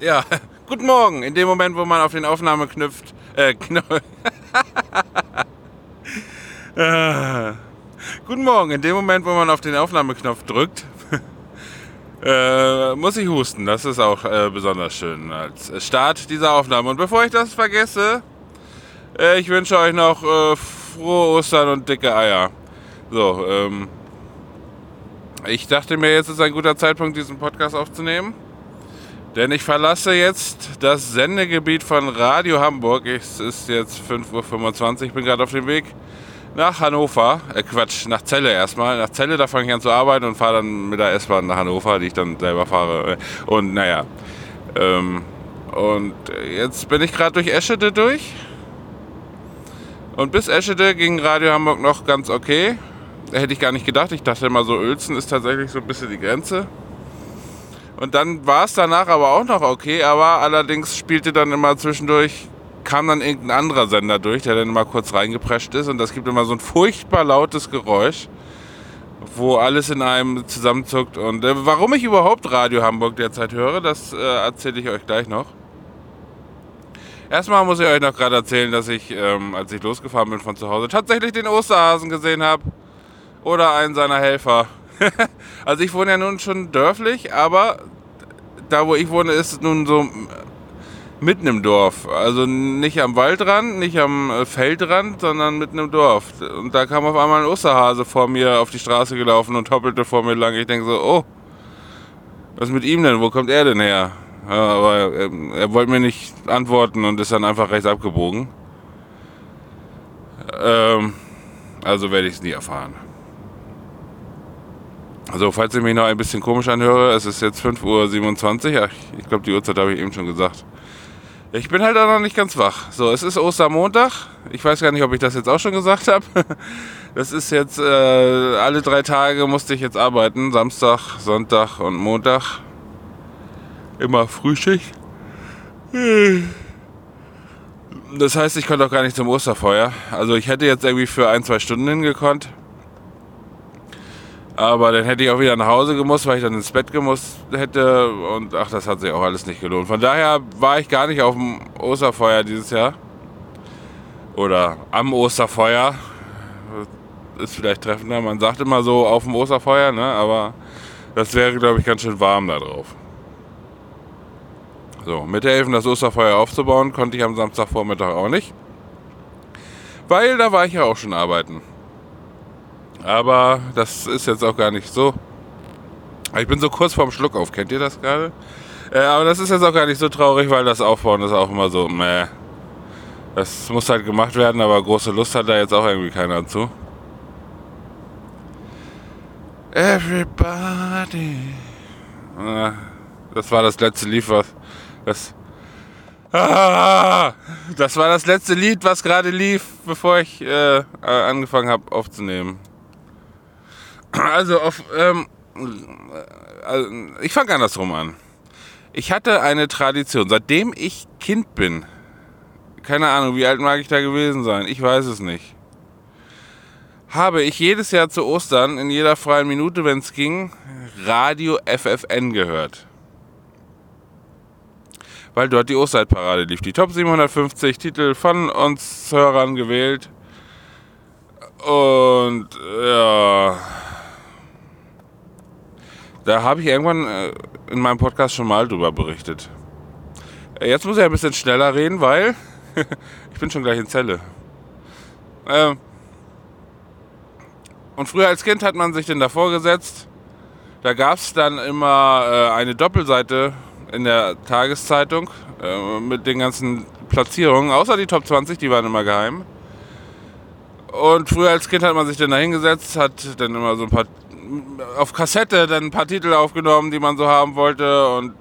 Ja, guten Morgen. In dem Moment, wo man auf den Aufnahme knüpft, äh, äh, guten Morgen. In dem Moment, wo man auf den Aufnahmeknopf drückt, äh, muss ich husten. Das ist auch äh, besonders schön als Start dieser Aufnahme. Und bevor ich das vergesse, äh, ich wünsche euch noch äh, frohe Ostern und dicke Eier. So, ähm, ich dachte mir, jetzt ist ein guter Zeitpunkt, diesen Podcast aufzunehmen. Denn ich verlasse jetzt das Sendegebiet von Radio Hamburg. Es ist jetzt 5.25 Uhr. Ich bin gerade auf dem Weg nach Hannover. Äh, Quatsch, nach Celle erstmal. Nach Celle, da fange ich an zu arbeiten und fahre dann mit der S-Bahn nach Hannover, die ich dann selber fahre. Und naja. Ähm, und jetzt bin ich gerade durch Eschede durch. Und bis Eschede ging Radio Hamburg noch ganz okay. Hätte ich gar nicht gedacht. Ich dachte immer so, Uelzen ist tatsächlich so ein bisschen die Grenze. Und dann war es danach aber auch noch okay, aber allerdings spielte dann immer zwischendurch, kam dann irgendein anderer Sender durch, der dann immer kurz reingeprescht ist und das gibt immer so ein furchtbar lautes Geräusch, wo alles in einem zusammenzuckt. Und äh, warum ich überhaupt Radio Hamburg derzeit höre, das äh, erzähle ich euch gleich noch. Erstmal muss ich euch noch gerade erzählen, dass ich, ähm, als ich losgefahren bin von zu Hause, tatsächlich den Osterhasen gesehen habe. Oder einen seiner Helfer. also ich wohne ja nun schon dörflich, aber da wo ich wohne ist nun so mitten im Dorf. Also nicht am Waldrand, nicht am äh, Feldrand, sondern mitten im Dorf. Und da kam auf einmal ein Osterhase vor mir auf die Straße gelaufen und hoppelte vor mir lang. Ich denke so, oh, was ist mit ihm denn? Wo kommt er denn her? Ja, aber er, er, wollte mir nicht antworten und ist dann einfach rechts abgebogen. Ähm, also werde ich es nie erfahren. Also, falls ich mich noch ein bisschen komisch anhöre, es ist jetzt 5.27 Uhr. Ich glaube, die Uhrzeit habe ich eben schon gesagt. Ich bin halt auch noch nicht ganz wach. So, es ist Ostermontag. Ich weiß gar nicht, ob ich das jetzt auch schon gesagt habe. Das ist jetzt, äh, alle drei Tage musste ich jetzt arbeiten. Samstag, Sonntag und Montag. Immer Frühschicht. Das heißt, ich konnte auch gar nicht zum Osterfeuer. Also ich hätte jetzt irgendwie für ein, zwei Stunden hingekonnt. Aber dann hätte ich auch wieder nach Hause gemusst, weil ich dann ins Bett gemusst hätte. Und ach, das hat sich auch alles nicht gelohnt. Von daher war ich gar nicht auf dem Osterfeuer dieses Jahr. Oder am Osterfeuer. Ist vielleicht treffender. Man sagt immer so auf dem Osterfeuer, ne? aber das wäre, glaube ich, ganz schön warm da drauf. So, mithelfen, das Osterfeuer aufzubauen, konnte ich am Samstagvormittag auch nicht. Weil da war ich ja auch schon arbeiten. Aber das ist jetzt auch gar nicht so. Ich bin so kurz vorm Schluck auf, kennt ihr das gerade? Äh, aber das ist jetzt auch gar nicht so traurig, weil das Aufbauen ist auch immer so, meh. Das muss halt gemacht werden, aber große Lust hat da jetzt auch irgendwie keiner zu. Everybody. Ah, das war das letzte Lied, was. Das, ah, das war das letzte Lied, was gerade lief, bevor ich äh, angefangen habe aufzunehmen. Also auf, ähm, also ich fange andersrum an. Ich hatte eine Tradition, seitdem ich Kind bin. Keine Ahnung, wie alt mag ich da gewesen sein? Ich weiß es nicht. Habe ich jedes Jahr zu Ostern in jeder freien Minute, wenn es ging, Radio FFN gehört. Weil dort die Osterparade lief. Die Top 750 Titel von uns Hörern gewählt. Und ja da habe ich irgendwann äh, in meinem Podcast schon mal drüber berichtet. Äh, jetzt muss ich ein bisschen schneller reden, weil ich bin schon gleich in Zelle. Ähm, und früher als Kind hat man sich denn davor gesetzt. Da gab es dann immer äh, eine Doppelseite in der Tageszeitung mit den ganzen Platzierungen, außer die Top 20, die waren immer geheim. Und früher als Kind hat man sich dann da hingesetzt, hat dann immer so ein paar auf Kassette dann ein paar Titel aufgenommen, die man so haben wollte und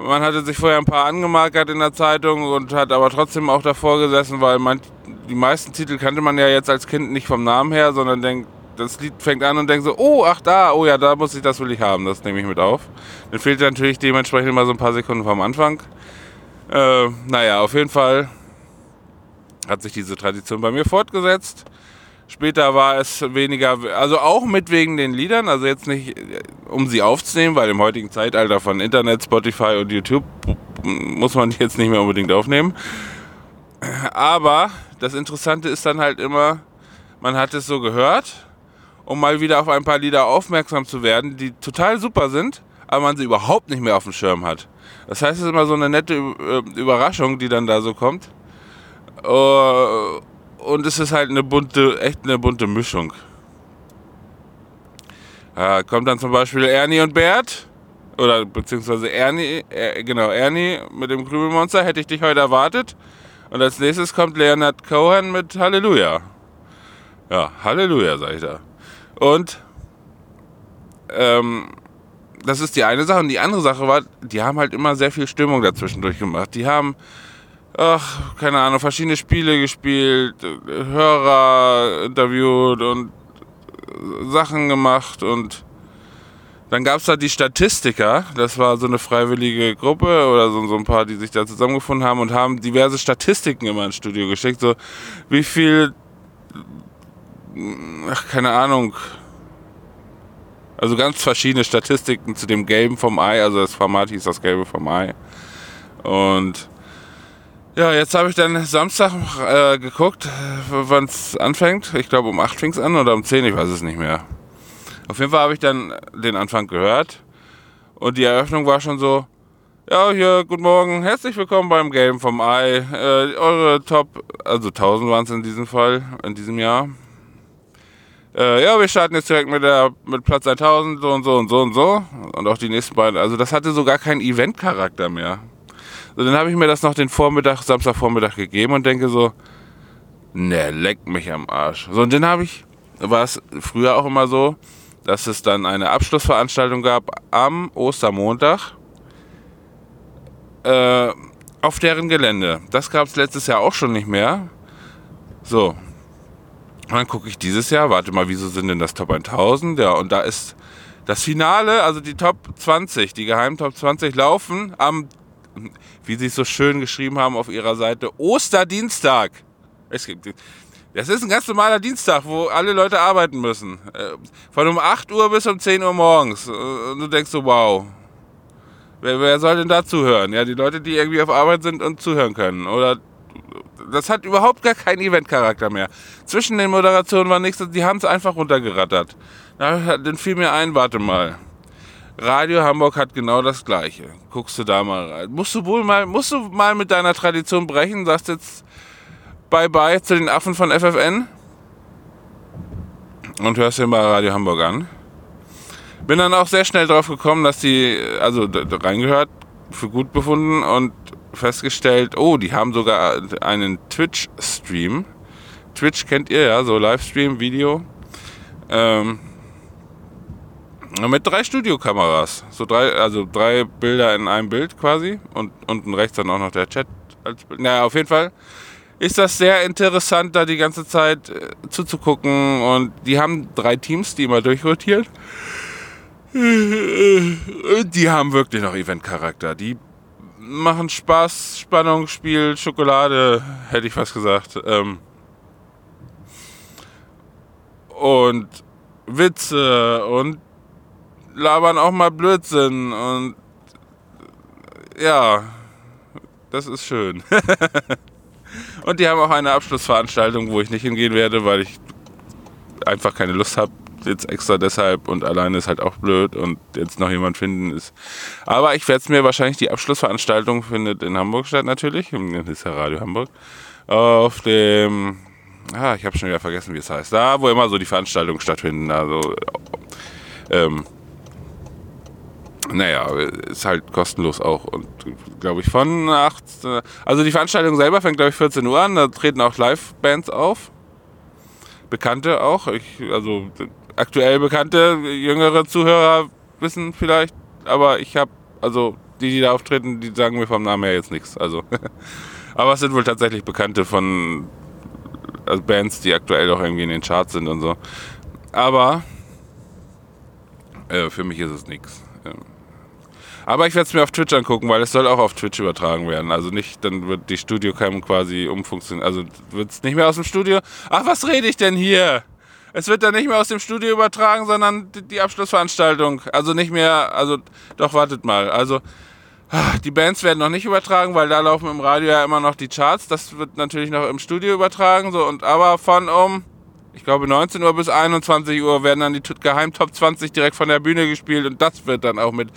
man hatte sich vorher ein paar angemarkert in der Zeitung und hat aber trotzdem auch davor gesessen, weil man, die meisten Titel kannte man ja jetzt als Kind nicht vom Namen her, sondern denkt, das Lied fängt an und denkt so, oh, ach da, oh ja, da muss ich, das will ich haben, das nehme ich mit auf. Dann fehlt natürlich dementsprechend immer so ein paar Sekunden vom Anfang. Äh, naja, auf jeden Fall hat sich diese Tradition bei mir fortgesetzt Später war es weniger, also auch mit wegen den Liedern, also jetzt nicht, äh, um sie aufzunehmen, weil im heutigen Zeitalter von Internet, Spotify und YouTube muss man die jetzt nicht mehr unbedingt aufnehmen. Aber das Interessante ist dann halt immer, man hat es so gehört, um mal wieder auf ein paar Lieder aufmerksam zu werden, die total super sind, aber man sie überhaupt nicht mehr auf dem Schirm hat. Das heißt, es ist immer so eine nette äh, Überraschung, die dann da so kommt. Uh, und es ist halt eine bunte, echt eine bunte Mischung. Da kommt dann zum Beispiel Ernie und Bert. Oder beziehungsweise Ernie, äh, genau, Ernie mit dem Krümelmonster, hätte ich dich heute erwartet. Und als nächstes kommt Leonard Cohen mit Halleluja. Ja, Halleluja, sag ich da. Und ähm, das ist die eine Sache. Und die andere Sache war, die haben halt immer sehr viel Stimmung dazwischen durchgemacht. Die haben ach, keine Ahnung, verschiedene Spiele gespielt, Hörer interviewt und Sachen gemacht und dann gab es da die Statistiker, das war so eine freiwillige Gruppe oder so, so ein paar, die sich da zusammengefunden haben und haben diverse Statistiken immer ins Studio geschickt, so wie viel, ach, keine Ahnung, also ganz verschiedene Statistiken zu dem Gelben vom Ei, also das Format hieß das Gelbe vom Ei. Und ja, jetzt habe ich dann Samstag äh, geguckt, wann es anfängt. Ich glaube um 8 fing es an oder um 10, ich weiß es nicht mehr. Auf jeden Fall habe ich dann den Anfang gehört und die Eröffnung war schon so, ja, hier, guten Morgen, herzlich willkommen beim Game vom Ei. Äh, eure Top, also 1000 waren es in diesem Fall, in diesem Jahr. Äh, ja, wir starten jetzt direkt mit, der, mit Platz 1000, so und so und so und so. Und auch die nächsten beiden. Also das hatte so gar keinen Event-Charakter mehr. So, dann habe ich mir das noch den Vormittag, Samstagvormittag gegeben und denke so, ne, leck mich am Arsch. So, und dann habe ich, war es früher auch immer so, dass es dann eine Abschlussveranstaltung gab am Ostermontag äh, auf deren Gelände. Das gab es letztes Jahr auch schon nicht mehr. So. Und dann gucke ich dieses Jahr, warte mal, wieso sind denn das Top 1000? Ja, und da ist das Finale, also die Top 20, die geheimen Top 20 laufen am wie sie es so schön geschrieben haben auf ihrer Seite, Osterdienstag. Das ist ein ganz normaler Dienstag, wo alle Leute arbeiten müssen. Äh, von um 8 Uhr bis um 10 Uhr morgens. Äh, und du denkst so, wow. Wer, wer soll denn da zuhören? Ja, die Leute, die irgendwie auf Arbeit sind und zuhören können. Oder das hat überhaupt gar keinen Eventcharakter mehr. Zwischen den Moderationen war nichts, die haben es einfach runtergerattert. Dann fiel mir ein, warte mal. Radio Hamburg hat genau das Gleiche. Guckst du da mal rein. Musst du wohl mal, musst du mal mit deiner Tradition brechen? Sagst jetzt Bye-bye zu den Affen von FFN? Und hörst dir mal Radio Hamburg an. Bin dann auch sehr schnell drauf gekommen, dass die, also reingehört, für gut befunden und festgestellt, oh, die haben sogar einen Twitch-Stream. Twitch kennt ihr ja, so Livestream, Video. Ähm, mit drei Studiokameras. So drei, also drei Bilder in einem Bild quasi. Und unten rechts dann auch noch der Chat als Bild. Naja, auf jeden Fall ist das sehr interessant, da die ganze Zeit äh, zuzugucken. Und die haben drei Teams, die immer durchrotieren. Die haben wirklich noch Event-Charakter. Die machen Spaß, Spannung, Spiel, Schokolade, hätte ich fast gesagt. Ähm und Witze und labern auch mal Blödsinn und ja, das ist schön. und die haben auch eine Abschlussveranstaltung, wo ich nicht hingehen werde, weil ich einfach keine Lust habe. Jetzt extra deshalb und alleine ist halt auch blöd und jetzt noch jemand finden ist. Aber ich werde es mir wahrscheinlich, die Abschlussveranstaltung findet in Hamburg statt natürlich. Das ist ja Radio Hamburg. Auf dem, ah, ich habe schon wieder vergessen, wie es heißt. Da, wo immer so die Veranstaltungen stattfinden. Also, ähm, naja, ist halt kostenlos auch und glaube ich von 8. Also die Veranstaltung selber fängt glaube ich 14 Uhr an, da treten auch Live-Bands auf. Bekannte auch, ich, also aktuell bekannte, jüngere Zuhörer wissen vielleicht, aber ich habe, also die, die da auftreten, die sagen mir vom Namen her jetzt nichts. Also, aber es sind wohl tatsächlich Bekannte von also Bands, die aktuell auch irgendwie in den Charts sind und so. Aber äh, für mich ist es nichts. Aber ich werde es mir auf Twitch angucken, weil es soll auch auf Twitch übertragen werden. Also nicht, dann wird die Studiocam quasi umfunktionieren. Also wird es nicht mehr aus dem Studio. Ach, was rede ich denn hier? Es wird dann nicht mehr aus dem Studio übertragen, sondern die Abschlussveranstaltung. Also nicht mehr, also doch wartet mal. Also ah, die Bands werden noch nicht übertragen, weil da laufen im Radio ja immer noch die Charts. Das wird natürlich noch im Studio übertragen. So und aber von um ich glaube 19 Uhr bis 21 Uhr werden dann die Geheim Top 20 direkt von der Bühne gespielt und das wird dann auch mit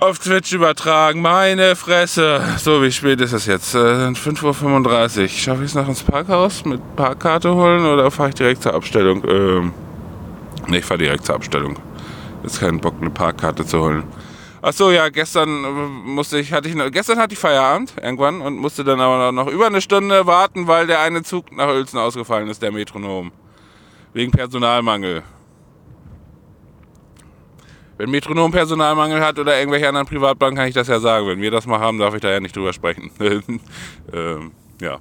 auf Twitch übertragen. Meine Fresse. So, wie spät ist es jetzt? Äh, 5.35 Uhr. Schaffe ich es noch ins Parkhaus mit Parkkarte holen oder fahre ich direkt zur Abstellung? Ähm, ne, ich fahre direkt zur Abstellung. Ist kein Bock, eine Parkkarte zu holen. Ach so, ja, gestern äh, musste ich, hatte ich, gestern hatte ich Feierabend irgendwann und musste dann aber noch über eine Stunde warten, weil der eine Zug nach Uelzen ausgefallen ist, der Metronom. Wegen Personalmangel. Wenn Metronom Personalmangel hat oder irgendwelche anderen Privatbanken, kann ich das ja sagen. Wenn wir das mal haben, darf ich da ja nicht drüber sprechen. ähm, ja.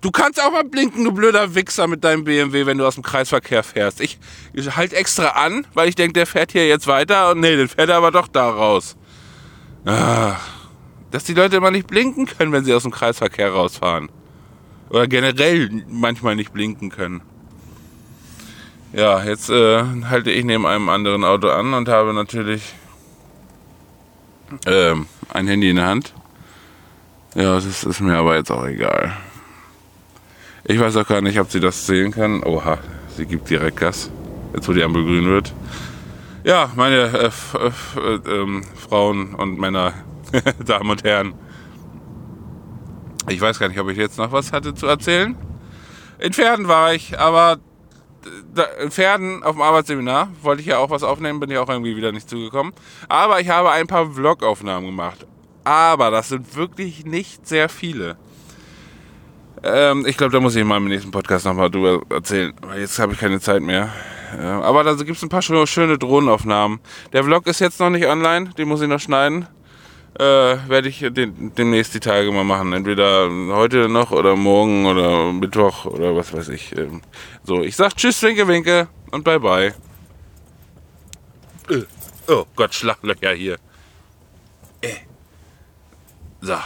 Du kannst auch mal blinken, du blöder Wichser mit deinem BMW, wenn du aus dem Kreisverkehr fährst. Ich, ich halt extra an, weil ich denke, der fährt hier jetzt weiter und nee, dann fährt er aber doch da raus. Ah, dass die Leute immer nicht blinken können, wenn sie aus dem Kreisverkehr rausfahren. Oder generell manchmal nicht blinken können. Ja, jetzt äh, halte ich neben einem anderen Auto an und habe natürlich äh, ein Handy in der Hand. Ja, das ist mir aber jetzt auch egal. Ich weiß auch gar nicht, ob sie das sehen kann. Oha, sie gibt direkt Gas. Jetzt, wo die Ampel grün wird. Ja, meine äh, äh, äh, Frauen und Männer, Damen und Herren. Ich weiß gar nicht, ob ich jetzt noch was hatte zu erzählen. In Pferden war ich, aber Pferden auf dem Arbeitsseminar wollte ich ja auch was aufnehmen, bin ich auch irgendwie wieder nicht zugekommen. Aber ich habe ein paar Vlog-Aufnahmen gemacht. Aber das sind wirklich nicht sehr viele. Ähm, ich glaube, da muss ich mal im nächsten Podcast nochmal drüber erzählen, weil jetzt habe ich keine Zeit mehr. Ja, aber da gibt es ein paar schöne Drohnenaufnahmen. Der Vlog ist jetzt noch nicht online, den muss ich noch schneiden. Äh, Werde ich den, demnächst die Tage mal machen. Entweder heute noch oder morgen oder Mittwoch oder was weiß ich. Ähm, so, ich sag Tschüss, Winke, Winke und bye bye. Äh, oh Gott, Schlaglöcher hier. Äh. So.